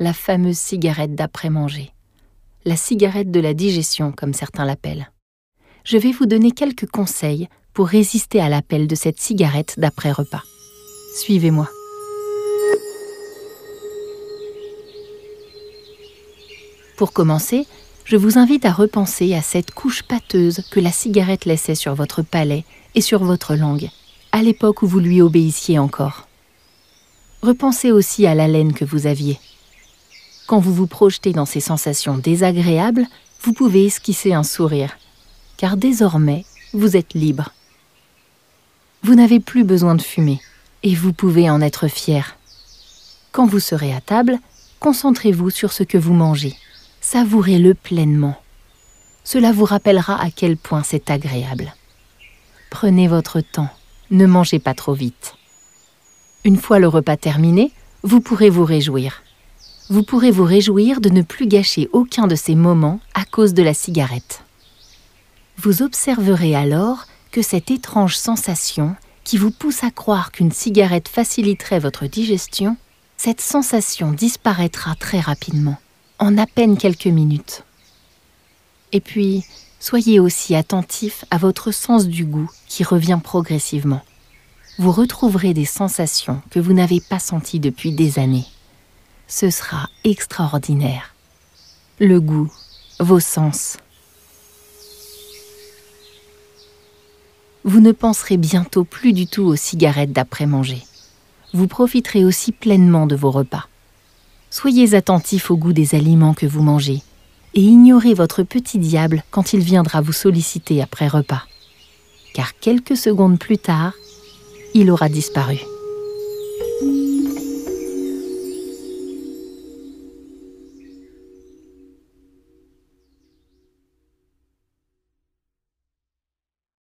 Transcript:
la fameuse cigarette d'après-manger, la cigarette de la digestion comme certains l'appellent. Je vais vous donner quelques conseils pour résister à l'appel de cette cigarette d'après-repas. Suivez-moi. Pour commencer, je vous invite à repenser à cette couche pâteuse que la cigarette laissait sur votre palais et sur votre langue, à l'époque où vous lui obéissiez encore. Repensez aussi à l'haleine que vous aviez. Quand vous vous projetez dans ces sensations désagréables, vous pouvez esquisser un sourire, car désormais, vous êtes libre. Vous n'avez plus besoin de fumer, et vous pouvez en être fier. Quand vous serez à table, concentrez-vous sur ce que vous mangez. Savourez-le pleinement. Cela vous rappellera à quel point c'est agréable. Prenez votre temps, ne mangez pas trop vite. Une fois le repas terminé, vous pourrez vous réjouir. Vous pourrez vous réjouir de ne plus gâcher aucun de ces moments à cause de la cigarette. Vous observerez alors que cette étrange sensation qui vous pousse à croire qu'une cigarette faciliterait votre digestion, cette sensation disparaîtra très rapidement, en à peine quelques minutes. Et puis, soyez aussi attentif à votre sens du goût qui revient progressivement. Vous retrouverez des sensations que vous n'avez pas senties depuis des années. Ce sera extraordinaire. Le goût, vos sens, vous ne penserez bientôt plus du tout aux cigarettes d'après-manger. Vous profiterez aussi pleinement de vos repas. Soyez attentif au goût des aliments que vous mangez et ignorez votre petit diable quand il viendra vous solliciter après repas. Car quelques secondes plus tard, il aura disparu.